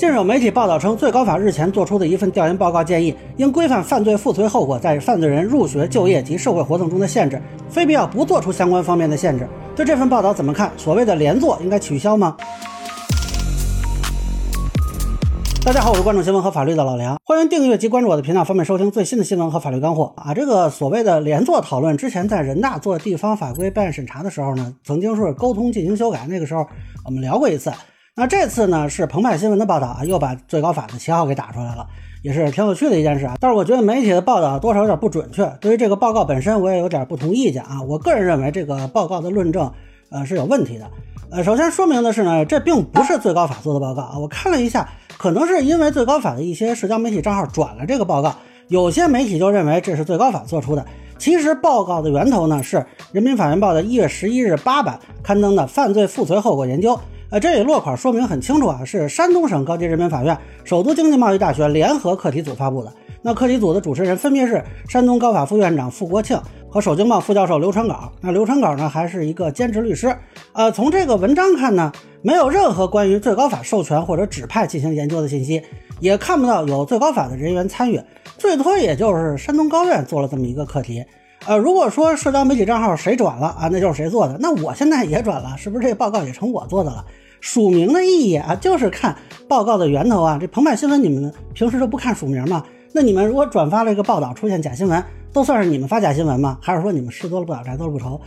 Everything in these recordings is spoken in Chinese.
近日有媒体报道称，最高法日前作出的一份调研报告建议，应规范犯罪附随后果在犯罪人入学、就业及社会活动中的限制，非必要不做出相关方面的限制。对这份报道怎么看？所谓的连坐应该取消吗？大家好，我是关注新闻和法律的老梁，欢迎订阅及关注我的频道，方便收听最新的新闻和法律干货啊。这个所谓的连坐讨论，之前在人大做地方法规备案审查的时候呢，曾经是沟通进行修改，那个时候我们聊过一次。那这次呢是澎湃新闻的报道啊，又把最高法的旗号给打出来了，也是挺有趣的一件事啊。但是我觉得媒体的报道多少有点不准确，对于这个报告本身我也有点不同意见啊。我个人认为这个报告的论证呃是有问题的。呃，首先说明的是呢，这并不是最高法做的报告啊。我看了一下，可能是因为最高法的一些社交媒体账号转了这个报告，有些媒体就认为这是最高法做出的。其实报告的源头呢是人民法院报的一月十一日八版刊登的《犯罪附随后果研究》。呃，这里落款说明很清楚啊，是山东省高级人民法院、首都经济贸易大学联合课题组发布的。那课题组的主持人分别是山东高法副院长傅国庆和首经贸副教授刘传稿。那刘传稿呢，还是一个兼职律师。呃，从这个文章看呢，没有任何关于最高法授权或者指派进行研究的信息，也看不到有最高法的人员参与，最多也就是山东高院做了这么一个课题。呃，如果说社交媒体账号谁转了啊，那就是谁做的。那我现在也转了，是不是这个报告也成我做的了？署名的意义啊，就是看报告的源头啊。这澎湃新闻你们平时都不看署名吗？那你们如果转发了一个报道出现假新闻，都算是你们发假新闻吗？还是说你们事多了不打债多了不愁？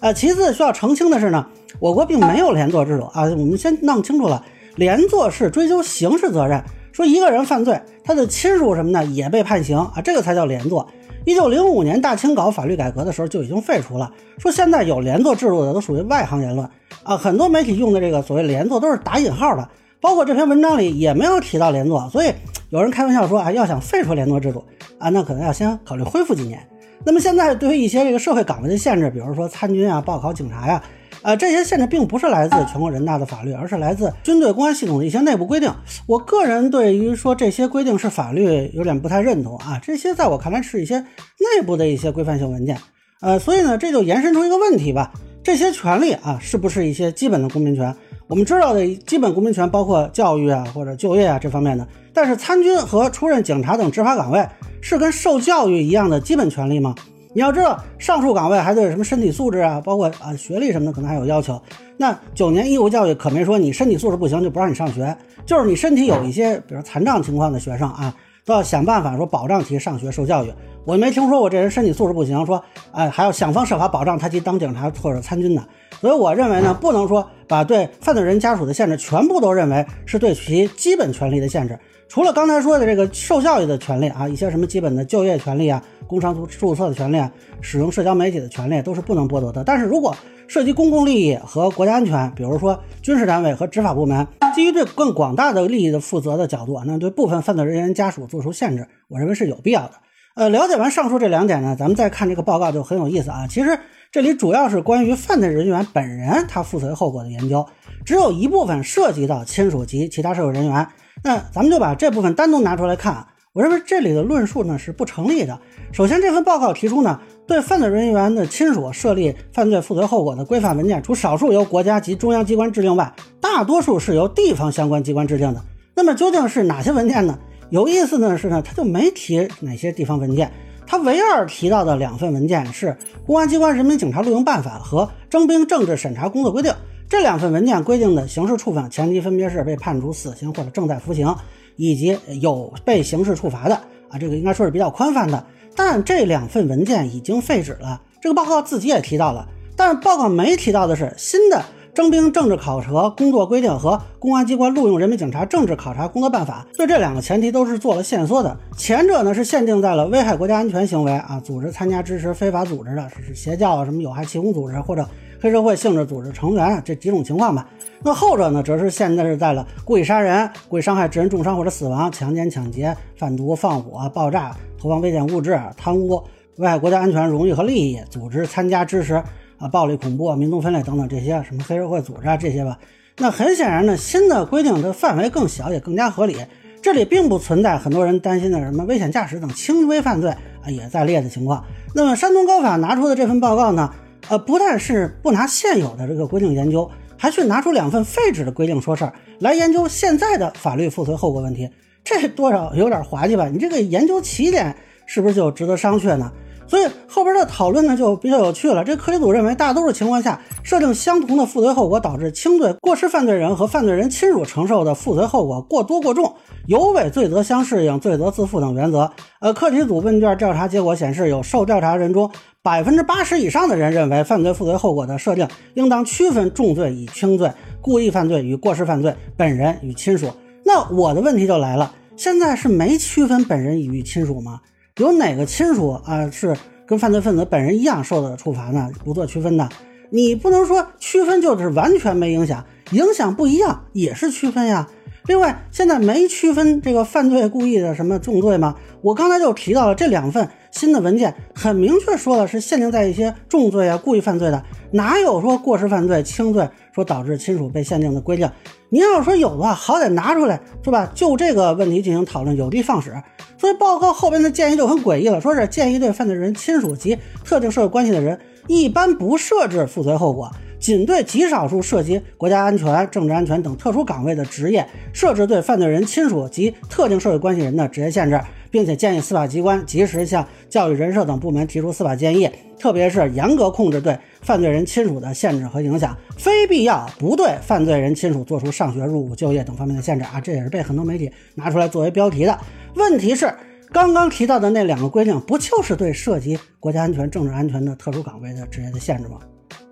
呃，其次需要澄清的是呢，我国并没有连坐制度啊。我们先弄清楚了，连坐是追究刑事责任，说一个人犯罪，他的亲属什么的也被判刑啊，这个才叫连坐。一九零五年大清搞法律改革的时候就已经废除了，说现在有连坐制度的都属于外行言论啊。很多媒体用的这个所谓连坐都是打引号的，包括这篇文章里也没有提到连坐，所以有人开玩笑说啊，要想废除连坐制度啊，那可能要先考虑恢复几年。那么现在对于一些这个社会岗位的限制，比如说参军啊、报考警察呀。呃，这些限制并不是来自全国人大的法律，而是来自军队公安系统的一些内部规定。我个人对于说这些规定是法律有点不太认同啊。这些在我看来是一些内部的一些规范性文件。呃，所以呢，这就延伸出一个问题吧：这些权利啊，是不是一些基本的公民权？我们知道的基本公民权包括教育啊或者就业啊这方面的，但是参军和出任警察等执法岗位是跟受教育一样的基本权利吗？你要知道，上述岗位还对什么身体素质啊，包括啊学历什么的，可能还有要求。那九年义务教育可没说你身体素质不行就不让你上学，就是你身体有一些，比如残障情况的学生啊，都要想办法说保障其上学受教育。我没听说过这人身体素质不行，说哎还要想方设法保障他去当警察或者参军的。所以我认为呢，不能说把对犯罪人家属的限制全部都认为是对其基本权利的限制。除了刚才说的这个受教育的权利啊，一些什么基本的就业权利啊、工商注注册的权利啊、使用社交媒体的权利都是不能剥夺的。但是如果涉及公共利益和国家安全，比如说军事单位和执法部门基于对更广大的利益的负责的角度啊，那对部分犯罪人员家属做出限制，我认为是有必要的。呃，了解完上述这两点呢，咱们再看这个报告就很有意思啊。其实这里主要是关于犯罪人员本人他负责后果的研究，只有一部分涉及到亲属及其他社会人员。那咱们就把这部分单独拿出来看，我认为这里的论述呢是不成立的。首先，这份报告提出呢，对犯罪人员的亲属设立犯罪负责后果的规范文件，除少数由国家及中央机关制定外，大多数是由地方相关机关制定的。那么究竟是哪些文件呢？有意思的是呢，他就没提哪些地方文件，他唯二提到的两份文件是《公安机关人民警察录用办法》和《征兵政治审查工作规定》。这两份文件规定的刑事处分前提分别是被判处死刑或者正在服刑，以及有被刑事处罚的啊，这个应该说是比较宽泛的。但这两份文件已经废止了，这个报告自己也提到了，但是报告没提到的是新的征兵政治考核工作规定和公安机关录用人民警察政治考察工作办法，对这两个前提都是做了限缩的。前者呢是限定在了危害国家安全行为啊，组织参加支持非法组织的，是邪教啊什么有害气功组织或者。黑社会性质组织成员这几种情况吧，那后者呢，则是限制在了故意杀人、故意伤害致人重伤或者死亡、强奸、抢劫、贩毒、放火、爆炸、投放危险物质、贪污、危害国家安全、荣誉和利益、组织参加支持啊暴力、恐怖啊、民族分裂等等这些什么黑社会组织啊这些吧。那很显然呢，新的规定的范围更小，也更加合理。这里并不存在很多人担心的什么危险驾驶等轻微犯罪啊也在列的情况。那么山东高法拿出的这份报告呢？呃，不但是不拿现有的这个规定研究，还去拿出两份废纸的规定说事儿来研究现在的法律附随后果问题，这多少有点滑稽吧？你这个研究起点是不是就值得商榷呢？所以后边的讨论呢就比较有趣了。这课题组认为，大多数情况下，设定相同的负罪后果导致轻罪过失犯罪人和犯罪人亲属承受的负罪后果过多过重，有违罪责相适应、罪责自负等原则。呃，课题组问卷调查结果显示，有受调查人中百分之八十以上的人认为，犯罪负罪后果的设定应当区分重罪与轻罪、故意犯罪与过失犯罪、本人与亲属。那我的问题就来了，现在是没区分本人与亲属吗？有哪个亲属啊是跟犯罪分子本人一样受到处罚呢？不做区分的，你不能说区分就是完全没影响，影响不一样也是区分呀。另外，现在没区分这个犯罪故意的什么重罪吗？我刚才就提到了这两份新的文件，很明确说了是限定在一些重罪啊、故意犯罪的，哪有说过失犯罪、轻罪说导致亲属被限定的规定？您要说有的话，好歹拿出来是吧？就这个问题进行讨论，有的放矢。所以报告后边的建议就很诡异了，说是建议对犯罪人亲属及特定社会关系的人，一般不设置负罪后果，仅对极少数涉及国家安全、政治安全等特殊岗位的职业，设置对犯罪人亲属及特定社会关系人的职业限制，并且建议司法机关及时向教育人社等部门提出司法建议，特别是严格控制对犯罪人亲属的限制和影响，非必要不对犯罪人亲属做出上学、入伍、就业等方面的限制啊，这也是被很多媒体拿出来作为标题的。问题是，刚刚提到的那两个规定，不就是对涉及国家安全、政治安全的特殊岗位的职业的限制吗？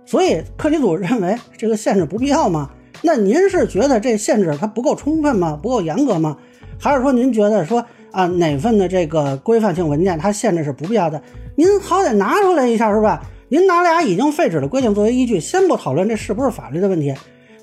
所以课题组认为这个限制不必要吗？那您是觉得这限制它不够充分吗？不够严格吗？还是说您觉得说啊哪份的这个规范性文件它限制是不必要的？您好歹拿出来一下是吧？您拿俩已经废止的规定作为依据，先不讨论这是不是法律的问题，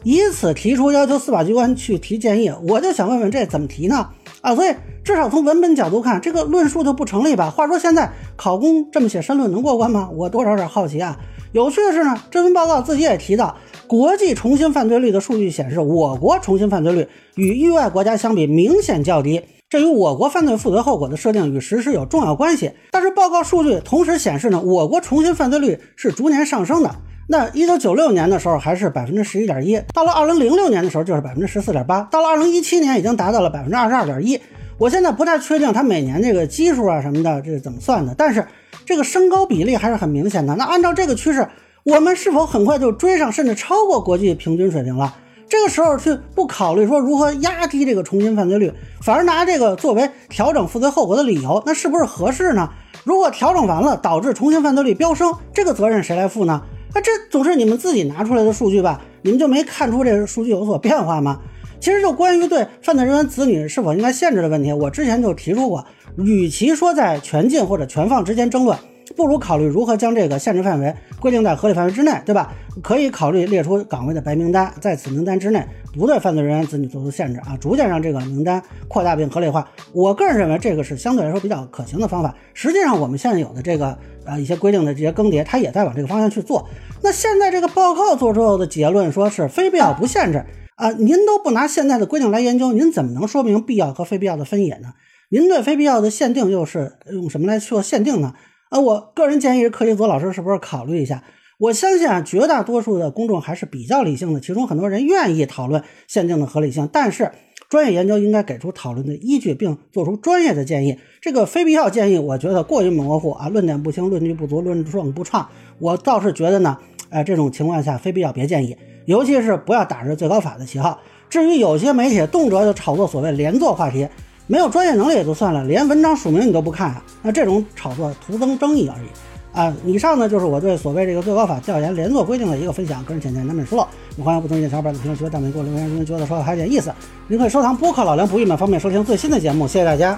以此提出要求司法机关去提建议，我就想问问这怎么提呢？啊，所以至少从文本角度看，这个论述就不成立吧？话说现在考公这么写申论能过关吗？我多少有点好奇啊。有趣的是呢，这份报告自己也提到，国际重新犯罪率的数据显示，我国重新犯罪率与域外国家相比明显较低，这与我国犯罪负责后果的设定与实施有重要关系。但是报告数据同时显示呢，我国重新犯罪率是逐年上升的。那一九九六年的时候还是百分之十一点一，到了二零零六年的时候就是百分之十四点八，到了二零一七年已经达到了百分之二十二点一。我现在不太确定它每年这个基数啊什么的这是怎么算的，但是这个升高比例还是很明显的。那按照这个趋势，我们是否很快就追上甚至超过国际平均水平了？这个时候去不考虑说如何压低这个重新犯罪率，反而拿这个作为调整负罪后果的理由，那是不是合适呢？如果调整完了导致重新犯罪率飙升，这个责任谁来负呢？那这总是你们自己拿出来的数据吧？你们就没看出这个数据有所变化吗？其实就关于对犯罪人员子女是否应该限制的问题，我之前就提出过，与其说在全禁或者全放之间争论，不如考虑如何将这个限制范围规定在合理范围之内，对吧？可以考虑列出岗位的白名单，在此名单之内不对犯罪人员子女做出限制啊，逐渐让这个名单扩大并合理化。我个人认为这个是相对来说比较可行的方法。实际上，我们现在有的这个。啊，一些规定的这些更迭，它也在往这个方向去做。那现在这个报告做出的结论说是非必要不限制啊，您都不拿现在的规定来研究，您怎么能说明必要和非必要的分野呢？您对非必要的限定又是用什么来做限定呢？啊，我个人建议课题组老师是不是考虑一下？我相信啊，绝大多数的公众还是比较理性的，其中很多人愿意讨论限定的合理性，但是。专业研究应该给出讨论的依据，并做出专业的建议。这个非必要建议，我觉得过于模糊啊，论点不清，论据不足，论证不畅。我倒是觉得呢，哎，这种情况下非必要别建议，尤其是不要打着最高法的旗号。至于有些媒体动辄就炒作所谓连坐话题，没有专业能力也就算了，连文章署名你都不看啊，那这种炒作徒增争议而已。啊，以上呢就是我对所谓这个最高法调研连坐规定的一个分享，个人浅见难免疏漏。欢迎不同意见小伙伴在评论区和、弹幕给我留言，如果觉得说的还有点意思，您可以收藏播客老梁不郁闷，方便收听最新的节目。谢谢大家。